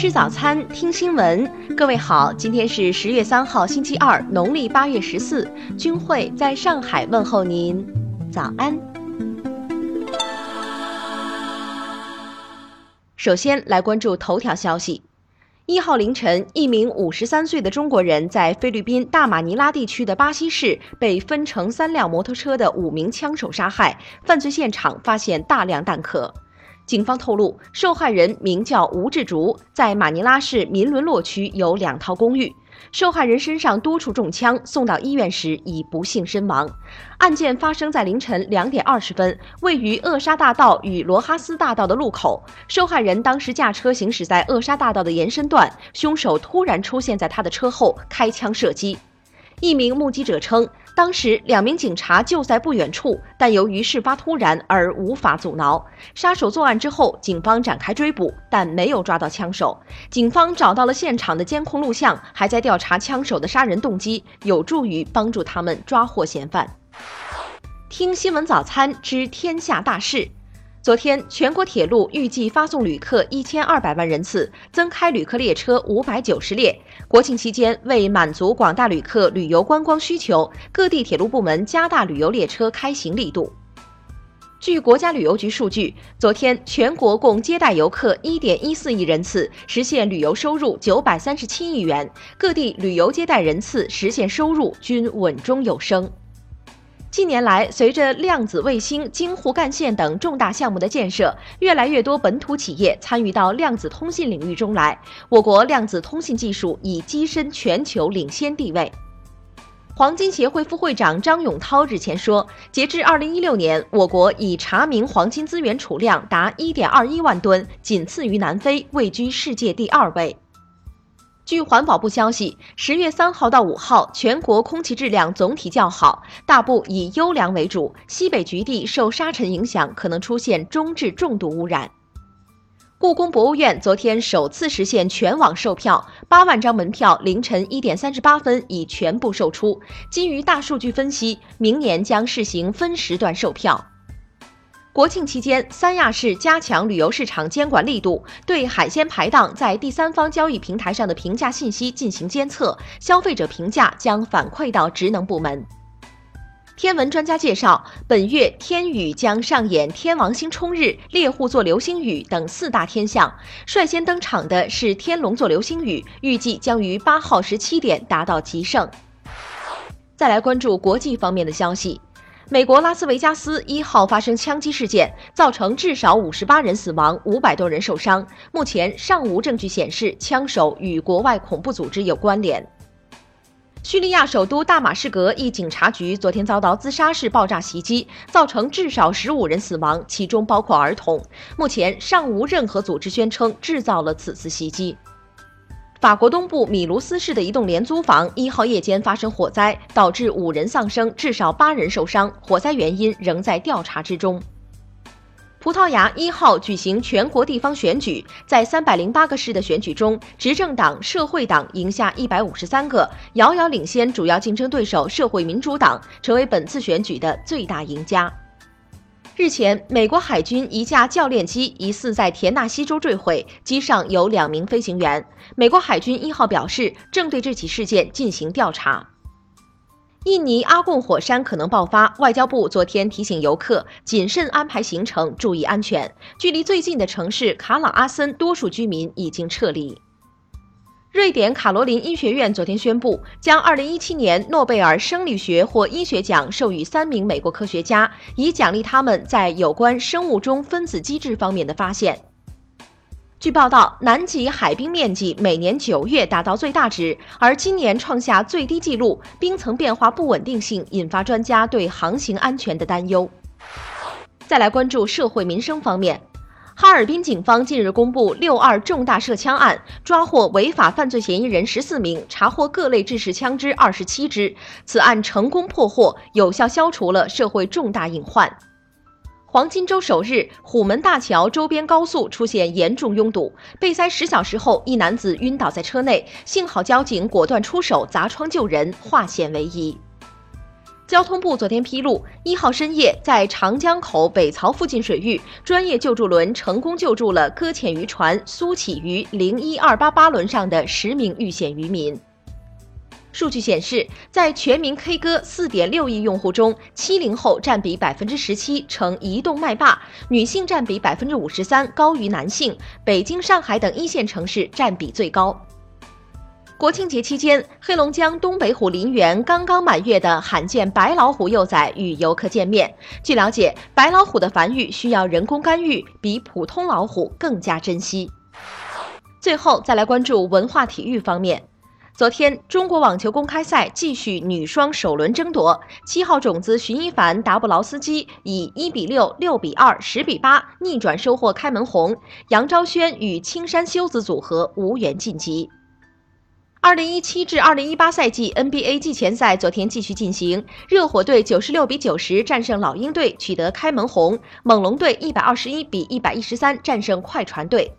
吃早餐，听新闻。各位好，今天是十月三号，星期二，农历八月十四。君慧在上海问候您，早安。首先来关注头条消息。一号凌晨，一名五十三岁的中国人在菲律宾大马尼拉地区的巴西市被分成三辆摩托车的五名枪手杀害，犯罪现场发现大量弹壳。警方透露，受害人名叫吴志竹，在马尼拉市民伦洛区有两套公寓。受害人身上多处中枪，送到医院时已不幸身亡。案件发生在凌晨两点二十分，位于扼沙大道与罗哈斯大道的路口。受害人当时驾车行驶在扼沙大道的延伸段，凶手突然出现在他的车后，开枪射击。一名目击者称，当时两名警察就在不远处，但由于事发突然而无法阻挠。杀手作案之后，警方展开追捕，但没有抓到枪手。警方找到了现场的监控录像，还在调查枪手的杀人动机，有助于帮助他们抓获嫌犯。听新闻早餐知天下大事。昨天，全国铁路预计发送旅客一千二百万人次，增开旅客列车五百九十列。国庆期间，为满足广大旅客旅游观光需求，各地铁路部门加大旅游列车开行力度。据国家旅游局数据，昨天全国共接待游客一点一四亿人次，实现旅游收入九百三十七亿元，各地旅游接待人次实现收入均稳中有升。近年来，随着量子卫星、京沪干线等重大项目的建设，越来越多本土企业参与到量子通信领域中来。我国量子通信技术已跻身全球领先地位。黄金协会副会长张永涛日前说，截至二零一六年，我国已查明黄金资源储量达一点二一万吨，仅次于南非，位居世界第二位。据环保部消息，十月三号到五号，全国空气质量总体较好，大部以优良为主。西北局地受沙尘影响，可能出现中至重度污染。故宫博物院昨天首次实现全网售票，八万张门票凌晨一点三十八分已全部售出。基于大数据分析，明年将试行分时段售票。国庆期间，三亚市加强旅游市场监管力度，对海鲜排档在第三方交易平台上的评价信息进行监测，消费者评价将反馈到职能部门。天文专家介绍，本月天宇将上演天王星冲日、猎户座流星雨等四大天象，率先登场的是天龙座流星雨，预计将于八号十七点达到极盛。再来关注国际方面的消息。美国拉斯维加斯一号发生枪击事件，造成至少五十八人死亡，五百多人受伤。目前尚无证据显示枪手与国外恐怖组织有关联。叙利亚首都大马士革一警察局昨天遭到自杀式爆炸袭击，造成至少十五人死亡，其中包括儿童。目前尚无任何组织宣称制造了此次袭击。法国东部米卢斯市的一栋廉租房一号夜间发生火灾，导致五人丧生，至少八人受伤。火灾原因仍在调查之中。葡萄牙一号举行全国地方选举，在三百零八个市的选举中，执政党社会党赢下一百五十三个，遥遥领先主要竞争对手社会民主党，成为本次选举的最大赢家。日前，美国海军一架教练机疑似在田纳西州坠毁，机上有两名飞行员。美国海军一号表示，正对这起事件进行调查。印尼阿贡火山可能爆发，外交部昨天提醒游客谨慎安排行程，注意安全。距离最近的城市卡朗阿森，多数居民已经撤离。瑞典卡罗琳医学院昨天宣布，将2017年诺贝尔生理学或医学奖授予三名美国科学家，以奖励他们在有关生物钟分子机制方面的发现。据报道，南极海冰面积每年九月达到最大值，而今年创下最低纪录，冰层变化不稳定性引发专家对航行安全的担忧。再来关注社会民生方面。哈尔滨警方近日公布“六二”重大涉枪案，抓获违法犯罪嫌疑人十四名，查获各类制式枪支二十七支。此案成功破获，有效消除了社会重大隐患。黄金周首日，虎门大桥周边高速出现严重拥堵，被塞十小时后，一男子晕倒在车内，幸好交警果断出手砸窗救人，化险为夷。交通部昨天披露，一号深夜在长江口北槽附近水域，专业救助轮成功救助了搁浅渔船“苏启渔零一二八八”轮上的十名遇险渔民。数据显示，在全民 K 歌四点六亿用户中，七零后占比百分之十七，成移动麦霸；女性占比百分之五十三，高于男性。北京、上海等一线城市占比最高。国庆节期间，黑龙江东北虎林园刚刚满月的罕见白老虎幼崽与游客见面。据了解，白老虎的繁育需要人工干预，比普通老虎更加珍惜。最后，再来关注文化体育方面。昨天，中国网球公开赛继续女双首轮争夺，七号种子徐一凡、达布劳斯基以一比六、六比二、十比八逆转收获开门红，杨昭轩与青山修子组合无缘晋级。二零一七至二零一八赛季 NBA 季前赛昨天继续进行，热火队九十六比九十战胜老鹰队，取得开门红；猛龙队一百二十一比一百一十三战胜快船队。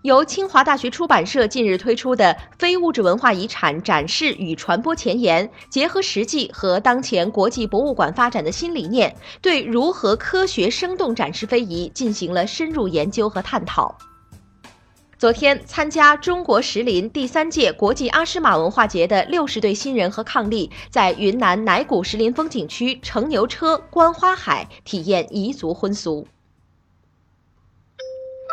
由清华大学出版社近日推出的《非物质文化遗产展示与传播前沿》，结合实际和当前国际博物馆发展的新理念，对如何科学生动展示非遗进行了深入研究和探讨。昨天参加中国石林第三届国际阿诗玛文化节的六十对新人和伉俪，在云南乃古石林风景区乘牛车观花海，体验彝族婚俗。